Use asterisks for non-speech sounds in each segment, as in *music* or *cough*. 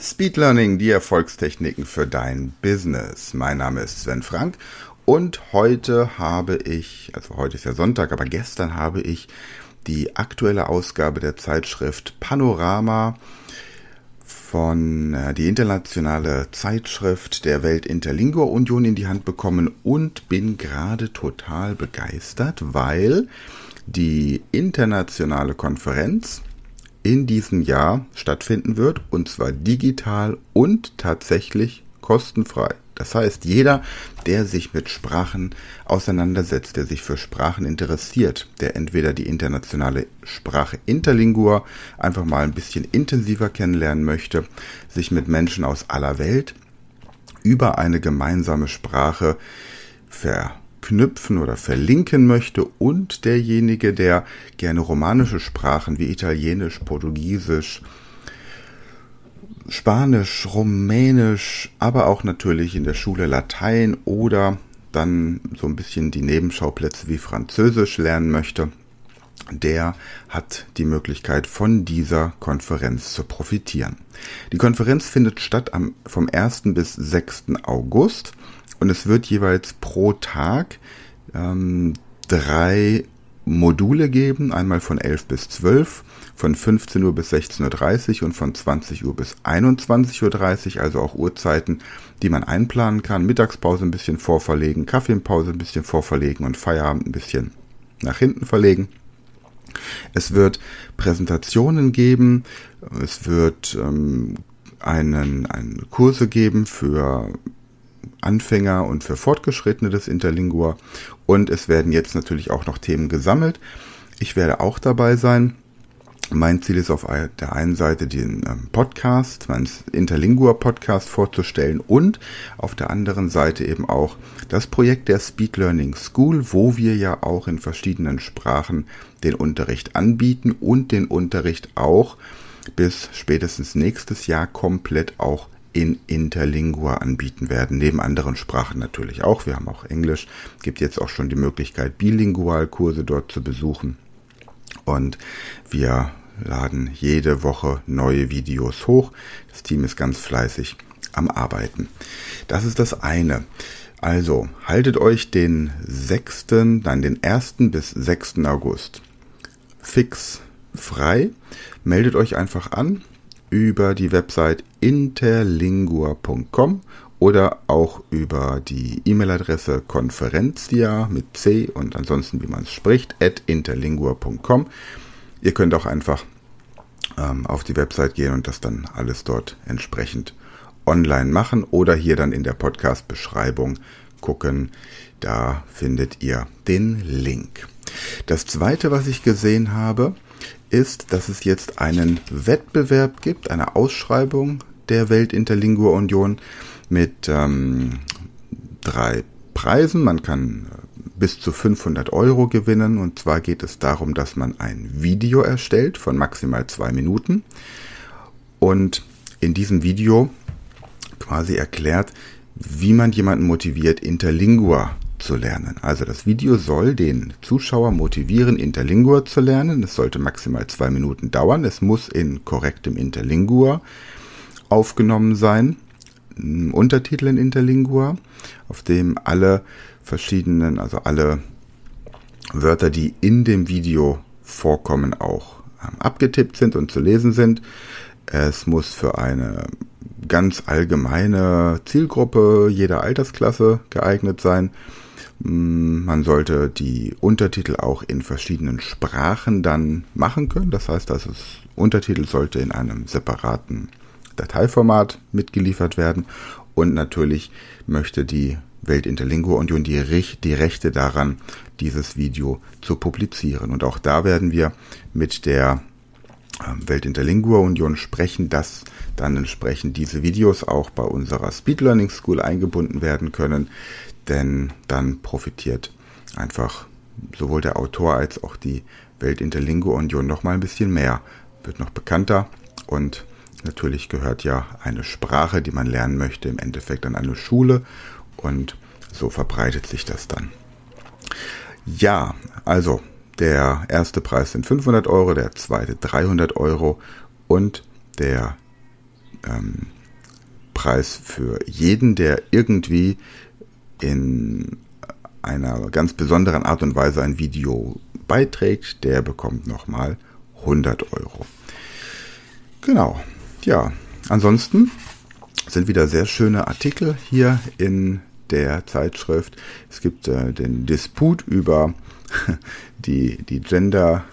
Speed Learning, die Erfolgstechniken für dein Business. Mein Name ist Sven Frank und heute habe ich, also heute ist ja Sonntag, aber gestern habe ich die aktuelle Ausgabe der Zeitschrift Panorama von äh, die internationale Zeitschrift der Welt Interlingua Union in die Hand bekommen und bin gerade total begeistert, weil die internationale Konferenz in diesem Jahr stattfinden wird, und zwar digital und tatsächlich kostenfrei. Das heißt, jeder, der sich mit Sprachen auseinandersetzt, der sich für Sprachen interessiert, der entweder die internationale Sprache Interlingua einfach mal ein bisschen intensiver kennenlernen möchte, sich mit Menschen aus aller Welt über eine gemeinsame Sprache ver knüpfen oder verlinken möchte und derjenige, der gerne romanische Sprachen wie Italienisch, Portugiesisch, Spanisch, Rumänisch, aber auch natürlich in der Schule Latein oder dann so ein bisschen die Nebenschauplätze wie Französisch lernen möchte, der hat die Möglichkeit von dieser Konferenz zu profitieren. Die Konferenz findet statt am, vom 1. bis 6. August und es wird jeweils pro Tag ähm, drei Module geben, einmal von 11 bis 12, von 15 Uhr bis 16.30 Uhr und von 20 Uhr bis 21.30 Uhr, also auch Uhrzeiten, die man einplanen kann. Mittagspause ein bisschen vorverlegen, Kaffeepause ein bisschen vorverlegen und Feierabend ein bisschen nach hinten verlegen. Es wird Präsentationen geben, es wird ähm, einen, einen Kurse geben für Anfänger und für Fortgeschrittene des Interlingua. Und es werden jetzt natürlich auch noch Themen gesammelt. Ich werde auch dabei sein. Mein Ziel ist auf der einen Seite den ähm, Podcast, meinen Interlingua Podcast vorzustellen und auf der anderen Seite eben auch das Projekt der Speed Learning School, wo wir ja auch in verschiedenen Sprachen den Unterricht anbieten und den Unterricht auch bis spätestens nächstes Jahr komplett auch in Interlingua anbieten werden, neben anderen Sprachen natürlich auch. Wir haben auch Englisch, gibt jetzt auch schon die Möglichkeit, Bilingualkurse dort zu besuchen. Und wir laden jede Woche neue Videos hoch. Das Team ist ganz fleißig am Arbeiten. Das ist das eine. Also haltet euch den 6., dann den 1. bis 6. August fix frei. Meldet euch einfach an über die Website interlingua.com oder auch über die E-Mail-Adresse Konferenzia mit C und ansonsten, wie man es spricht, at interlingua.com. Ihr könnt auch einfach ähm, auf die Website gehen und das dann alles dort entsprechend online machen oder hier dann in der Podcast-Beschreibung gucken. Da findet ihr den Link. Das zweite, was ich gesehen habe, ist, dass es jetzt einen Wettbewerb gibt, eine Ausschreibung der Weltinterlingua Union mit ähm, drei Preisen. Man kann äh, bis zu 500 Euro gewinnen und zwar geht es darum, dass man ein Video erstellt von maximal zwei Minuten und in diesem Video quasi erklärt, wie man jemanden motiviert, Interlingua zu lernen. Also das Video soll den Zuschauer motivieren, Interlingua zu lernen. Es sollte maximal zwei Minuten dauern. Es muss in korrektem Interlingua aufgenommen sein. Ein Untertitel in Interlingua, auf dem alle verschiedenen, also alle Wörter, die in dem Video vorkommen, auch ähm, abgetippt sind und zu lesen sind. Es muss für eine ganz allgemeine Zielgruppe jeder Altersklasse geeignet sein. Mm, man sollte die Untertitel auch in verschiedenen Sprachen dann machen können. Das heißt, das ist, Untertitel sollte in einem separaten Dateiformat mitgeliefert werden. Und natürlich möchte die Welt Interlingua Union die, die Rechte daran, dieses Video zu publizieren. Und auch da werden wir mit der ähm, Welt Interlingua Union sprechen, dass dann entsprechend diese Videos auch bei unserer Speed Learning School eingebunden werden können denn dann profitiert einfach sowohl der Autor als auch die Welt Interlingua Union noch mal ein bisschen mehr, wird noch bekannter und natürlich gehört ja eine Sprache, die man lernen möchte, im Endeffekt an eine Schule und so verbreitet sich das dann. Ja, also der erste Preis sind 500 Euro, der zweite 300 Euro und der ähm, Preis für jeden, der irgendwie in einer ganz besonderen Art und Weise ein Video beiträgt, der bekommt nochmal 100 Euro. Genau, ja, ansonsten sind wieder sehr schöne Artikel hier in der Zeitschrift. Es gibt äh, den Disput über *laughs* die, die Gender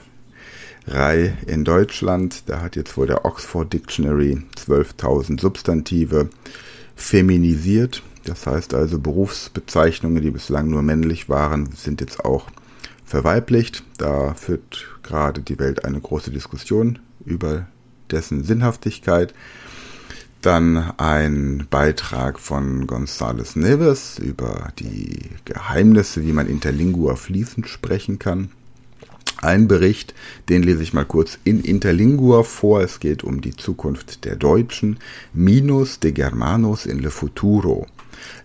Reihe in Deutschland. Da hat jetzt wohl der Oxford Dictionary 12.000 Substantive feminisiert. Das heißt also Berufsbezeichnungen, die bislang nur männlich waren, sind jetzt auch verweiblicht. Da führt gerade die Welt eine große Diskussion über dessen Sinnhaftigkeit. Dann ein Beitrag von González Neves über die Geheimnisse, wie man Interlingua fließend sprechen kann. Ein Bericht, den lese ich mal kurz in Interlingua vor. Es geht um die Zukunft der Deutschen. Minus de Germanos in le futuro.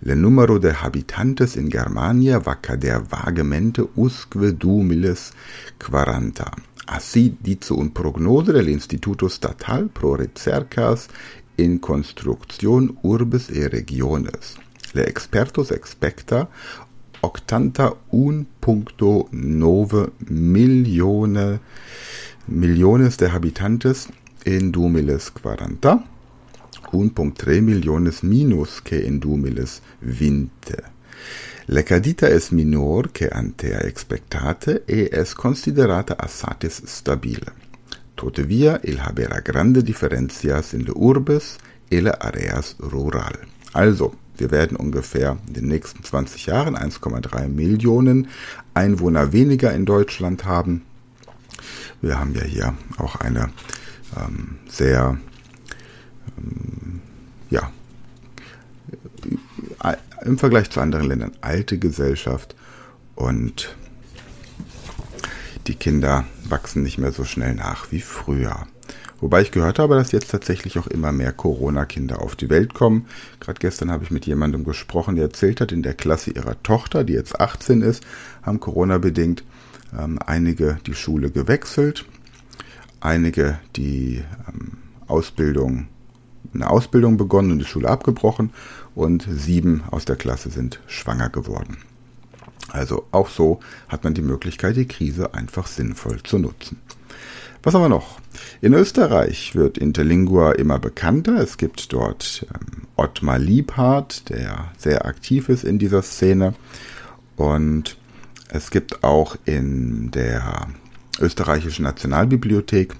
Le numero de habitantes in Germania va cader vagamente usque du miles quaranta. Así dice un prognose del Instituto Statal pro Recercas in Construcción Urbes e Regiones. Le expertos expecta octanta un punto nove milione millones de habitantes in dumiles quaranta, un punct tre millones minus que dumiles vinte. La cadita es minor que ante expectate e es considerata assatis stabile. Tuttavia il habera grande differencias in le urbes e le areas rural. Also, wir werden ungefähr in den nächsten 20 Jahren 1,3 Millionen Einwohner weniger in Deutschland haben. Wir haben ja hier auch eine ähm, sehr, ähm, ja, im Vergleich zu anderen Ländern alte Gesellschaft und die Kinder wachsen nicht mehr so schnell nach wie früher. Wobei ich gehört habe, dass jetzt tatsächlich auch immer mehr Corona-Kinder auf die Welt kommen. Gerade gestern habe ich mit jemandem gesprochen, der erzählt hat, in der Klasse ihrer Tochter, die jetzt 18 ist, haben Corona-bedingt ähm, einige die Schule gewechselt, einige die ähm, Ausbildung, eine Ausbildung begonnen und die Schule abgebrochen und sieben aus der Klasse sind schwanger geworden. Also auch so hat man die Möglichkeit, die Krise einfach sinnvoll zu nutzen. Was haben wir noch? In Österreich wird Interlingua immer bekannter. Es gibt dort ähm, Ottmar Liebhardt, der sehr aktiv ist in dieser Szene. Und es gibt auch in der österreichischen Nationalbibliothek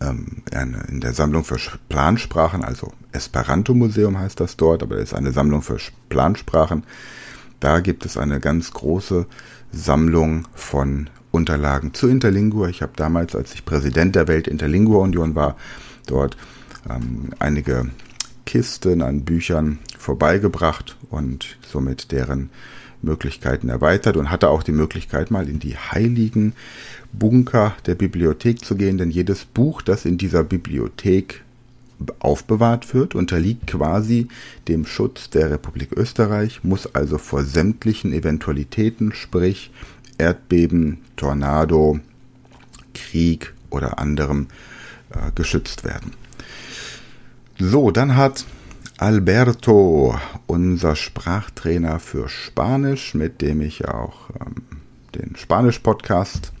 in der Sammlung für Plansprachen, also Esperanto Museum heißt das dort, aber es ist eine Sammlung für Plansprachen. Da gibt es eine ganz große Sammlung von Unterlagen zu Interlingua. Ich habe damals, als ich Präsident der Welt Interlingua Union war, dort ähm, einige Kisten an Büchern vorbeigebracht und somit deren Möglichkeiten erweitert und hatte auch die Möglichkeit, mal in die heiligen Bunker der Bibliothek zu gehen, denn jedes Buch, das in dieser Bibliothek aufbewahrt wird, unterliegt quasi dem Schutz der Republik Österreich, muss also vor sämtlichen Eventualitäten, sprich Erdbeben, Tornado, Krieg oder anderem äh, geschützt werden. So, dann hat Alberto, unser Sprachtrainer für Spanisch, mit dem ich auch ähm, den Spanisch-Podcast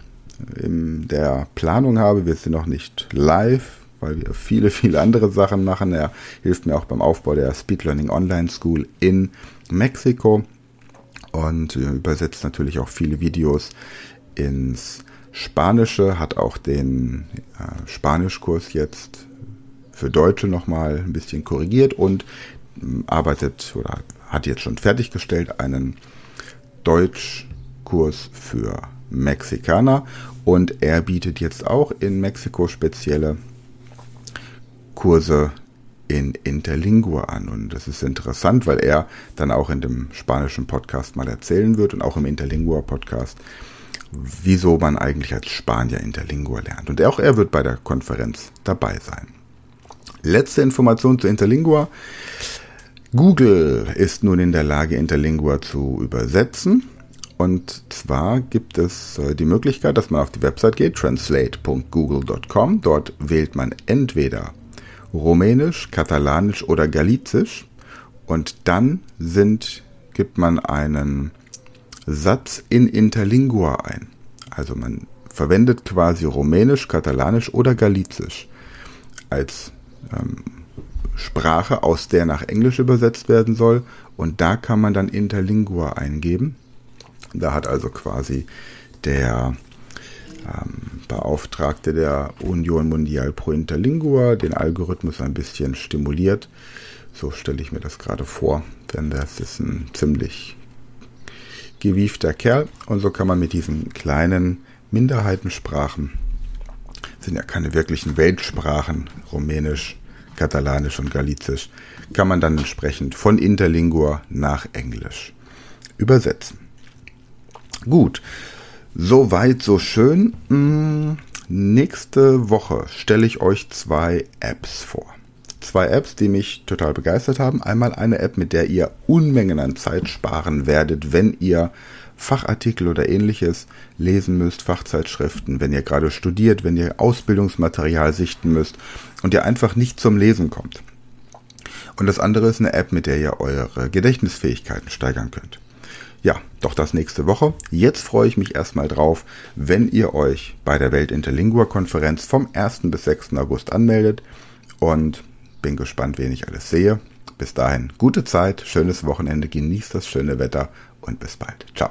in der Planung habe. Wir sind noch nicht live, weil wir viele, *laughs* viele andere Sachen machen. Er hilft mir auch beim Aufbau der Speed Learning Online School in Mexiko und äh, übersetzt natürlich auch viele Videos ins Spanische, hat auch den äh, Spanischkurs jetzt für Deutsche nochmal ein bisschen korrigiert und arbeitet oder hat jetzt schon fertiggestellt einen Deutschkurs für Mexikaner und er bietet jetzt auch in Mexiko spezielle Kurse in Interlingua an. Und das ist interessant, weil er dann auch in dem spanischen Podcast mal erzählen wird und auch im Interlingua Podcast, wieso man eigentlich als Spanier Interlingua lernt. Und auch er wird bei der Konferenz dabei sein. Letzte Information zu Interlingua. Google ist nun in der Lage, Interlingua zu übersetzen. Und zwar gibt es äh, die Möglichkeit, dass man auf die Website geht, translate.google.com. Dort wählt man entweder Rumänisch, Katalanisch oder Galizisch. Und dann sind, gibt man einen Satz in Interlingua ein. Also man verwendet quasi Rumänisch, Katalanisch oder Galizisch als ähm, Sprache, aus der nach Englisch übersetzt werden soll. Und da kann man dann Interlingua eingeben. Da hat also quasi der ähm, Beauftragte der Union Mundial pro Interlingua den Algorithmus ein bisschen stimuliert. So stelle ich mir das gerade vor, denn das ist ein ziemlich gewiefter Kerl. Und so kann man mit diesen kleinen Minderheitensprachen, sind ja keine wirklichen Weltsprachen, Rumänisch, Katalanisch und Galizisch, kann man dann entsprechend von Interlingua nach Englisch übersetzen. Gut, so weit, so schön. Hm, nächste Woche stelle ich euch zwei Apps vor. Zwei Apps, die mich total begeistert haben. Einmal eine App, mit der ihr Unmengen an Zeit sparen werdet, wenn ihr Fachartikel oder ähnliches lesen müsst, Fachzeitschriften, wenn ihr gerade studiert, wenn ihr Ausbildungsmaterial sichten müsst und ihr einfach nicht zum Lesen kommt. Und das andere ist eine App, mit der ihr eure Gedächtnisfähigkeiten steigern könnt. Ja, doch das nächste Woche. Jetzt freue ich mich erstmal drauf, wenn ihr euch bei der Welt Interlingua Konferenz vom 1. bis 6. August anmeldet und bin gespannt, wen ich alles sehe. Bis dahin, gute Zeit, schönes Wochenende, genießt das schöne Wetter und bis bald. Ciao.